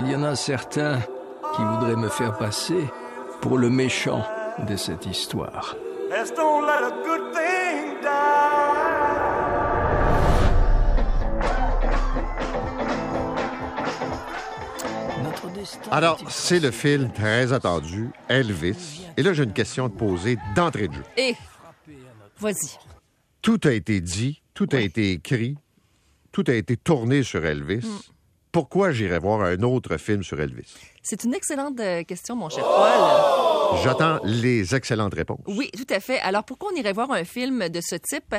Il y en a certains qui voudraient me faire passer pour le méchant de cette histoire. Alors, c'est le film très attendu, Elvis. Et là, j'ai une question à te poser d'entrée de jeu. Et vas-y. Tout a été dit, tout a été écrit, tout a été tourné sur Elvis. Mm. Pourquoi j'irais voir un autre film sur Elvis? C'est une excellente euh, question, mon cher Paul. J'attends les excellentes réponses. Oui, tout à fait. Alors, pourquoi on irait voir un film de ce type?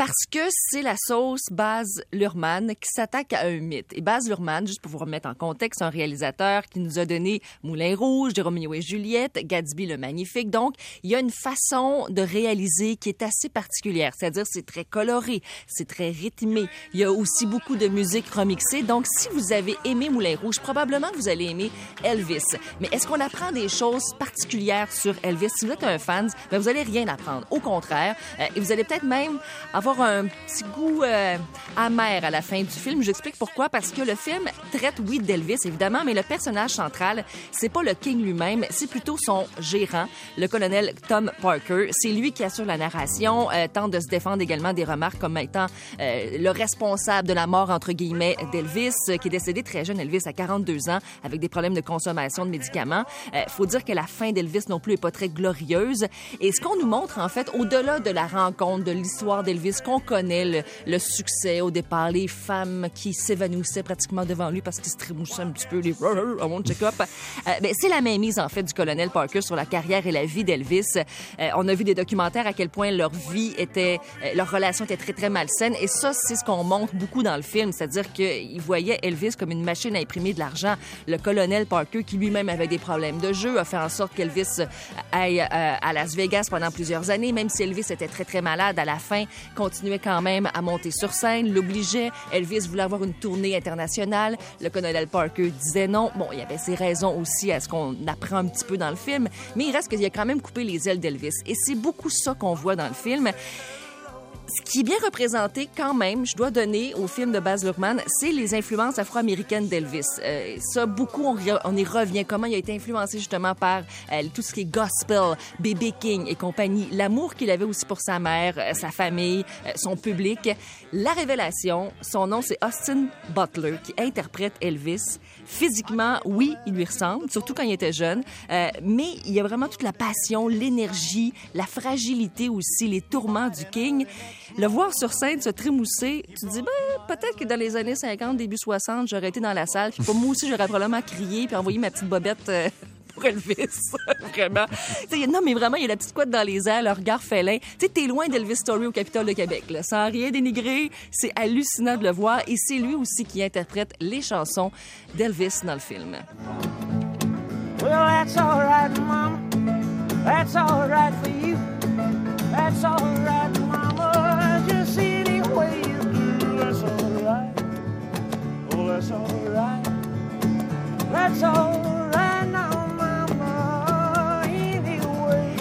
Parce que c'est la sauce Baz Luhrmann qui s'attaque à un mythe. Et Baz Luhrmann, juste pour vous remettre en contexte, c'est un réalisateur qui nous a donné Moulin Rouge, de Roméo et Juliette, Gatsby le Magnifique. Donc, il y a une façon de réaliser qui est assez particulière. C'est-à-dire, c'est très coloré, c'est très rythmé. Il y a aussi beaucoup de musique remixée. Donc, si vous avez aimé Moulin Rouge, probablement que vous allez aimer Elvis. Mais est-ce qu'on apprend des choses particulières sur Elvis? Si vous êtes un fan, ben vous allez rien apprendre. Au contraire, euh, et vous allez peut-être même avoir un petit goût euh, amer à la fin du film. J'explique pourquoi. Parce que le film traite, oui, d'Elvis, évidemment, mais le personnage central, c'est pas le King lui-même, c'est plutôt son gérant, le colonel Tom Parker. C'est lui qui assure la narration, euh, tente de se défendre également des remarques comme étant le responsable de la mort, entre guillemets, d'Elvis, qui est décédé très jeune, Elvis, à 42 ans, avec des problèmes de consommation de médicaments. Euh, faut dire que la fin d'Elvis non plus est pas très glorieuse. Et ce qu'on nous montre, en fait, au-delà de la rencontre, de l'histoire d'Elvis, qu'on connaît, le, succès au départ, les femmes qui s'évanouissaient pratiquement devant lui parce qu'il se trémoussait un petit peu, les check-up. Euh, ben, c'est la mainmise, en fait, du colonel Parker sur la carrière et la vie d'Elvis. Euh, on a vu des documentaires à quel point leur vie était, euh, leur relation était très, très malsaine. Et ça, c'est ce qu'on montre beaucoup dans le film. C'est-à-dire qu'ils voyaient Elvis comme une machine à imprimer de l'argent. Le colonel Parker, qui lui-même avait des problèmes de jeu, a fait en sorte qu'Elvis aille euh, à Las Vegas pendant plusieurs années. Même si Elvis était très, très malade, à la fin, continuait quand même à monter sur scène, l'obligeait. Elvis voulait avoir une tournée internationale. Le colonel Parker disait non. Bon, il y avait ses raisons aussi à ce qu'on apprend un petit peu dans le film, mais il reste qu'il a quand même coupé les ailes d'Elvis. Et c'est beaucoup ça qu'on voit dans le film. Ce qui est bien représenté quand même, je dois donner au film de Baz Luhrmann, c'est les influences afro-américaines d'Elvis. Euh, ça, beaucoup, on, y- revient. Comment il a été influencé justement par euh, tout ce qui est gospel, B.B. King et compagnie. L'amour qu'il avait aussi pour sa mère, euh, sa famille, euh, son public. La révélation, son nom, c'est Austin Butler, qui interprète Elvis. Physiquement, oui, il lui ressemble, surtout quand il était jeune, mais il y a vraiment toute la passion, l'énergie, la fragilité aussi, les tourments du King. Le voir sur scène se trémousser, tu te dis, ben, peut-être que dans les années 50, début 60, j'aurais été dans la salle, puis moi aussi, j'aurais probablement crié, puis envoyé ma petite bobette. euh, pour Elvis, vraiment. Tu sais, non, mais vraiment, il y a la petite couette dans les airs, le regard félin. Tu sais, t'es loin d'Elvis Story au Capitole de Québec, là. Sans rien dénigrer, c'est hallucinant de le voir. Et c'est lui aussi qui interprète les chansons d'Elvis dans le film. Well, that's all right, Mama. That's all right for you. That's all right,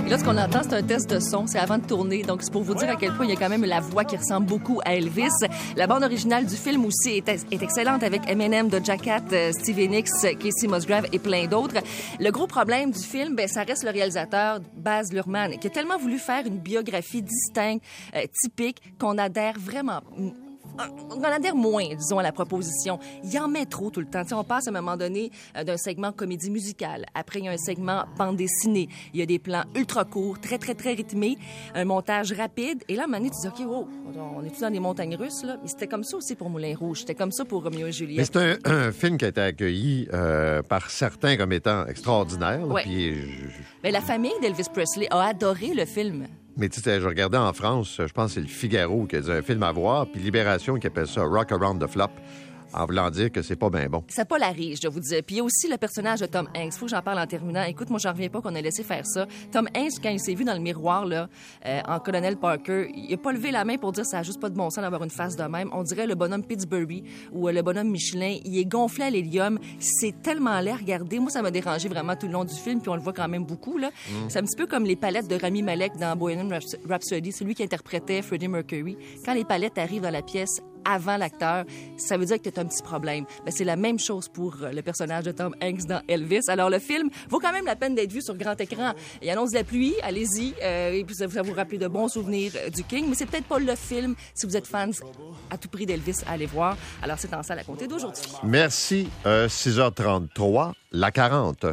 là, ce qu'on entend, c'est un test de son. C'est avant de tourner. Donc, c'est pour vous dire à quel point il y a quand même la voix qui ressemble beaucoup à Elvis. La bande originale du film aussi est, excellente avec Eminem, Doja Cat, euh, Stevie Nicks, Casey Musgrave et plein d'autres. Le gros problème du film, ben, ça reste le réalisateur Baz Luhrmann, qui a tellement voulu faire une biographie distincte, euh, typique, qu'on adhère vraiment on adhère moins, disons, à la proposition. Il y en met trop tout le temps. Tu sais, on passe à un moment donné euh, d'un segment comédie musicale. Après, il y a un segment bande dessinée. Il y a des plans ultra courts, très, très, très rythmés, un montage rapide. Et là, à un moment donné, tu dis, OK, wow, on est tous dans des montagnes russes, là? Mais c'était comme ça aussi pour Moulin Rouge. C'était comme ça pour Roméo et Mais Juliette. c'est un, un film qui a été accueilli euh, par certains comme étant extraordinaire. là, Ouais. puis je- Mais la famille d'Elvis Presley a adoré le film. Mais tu sais, je regardais en France, je pense que c'est le Figaro qui a dit un film à voir, puis Libération qui appelle ça Rock Around the Flop, en voulant dire que c'est pas bien bon. Ça polarise, je vous dis. Puis il y a aussi le personnage de Tom Hanks. Faut que j'en parle en terminant. Écoute, moi, j'en reviens pas qu'on ait laissé faire ça. Tom Hanks, quand il s'est vu dans le miroir, là, euh, en colonel Parker, il a pas levé la main pour dire ça a juste pas de bon sens d'avoir une face de même. On dirait le bonhomme Pittsburgh ou euh, le bonhomme Michelin. Il est gonflé à l'hélium. C'est tellement laid à regarder. Moi, ça m'a dérangé vraiment tout le long du film, puis on le voit quand même beaucoup, là. C'est un petit peu comme les palettes de Rami Malek dans Bohemian Rhapsody. C'est lui qui interprétait Freddie Mercury. Quand les palettes arrivent dans la pièce, avant l'acteur, ça veut dire que tu as un petit problème. Ben, c'est la même chose pour euh, le personnage de Tom Hanks dans Elvis. Alors, le film vaut quand même la peine d'être vu sur grand écran. Il annonce la pluie, allez-y, euh, et puis ça va vous rappeler de bons souvenirs euh, du King, mais c'est peut-être pas le film, si vous êtes fans à tout prix d'Elvis, à aller voir. Alors, c'est en salle à compter d'aujourd'hui. Merci. Euh, 6h33, la 40.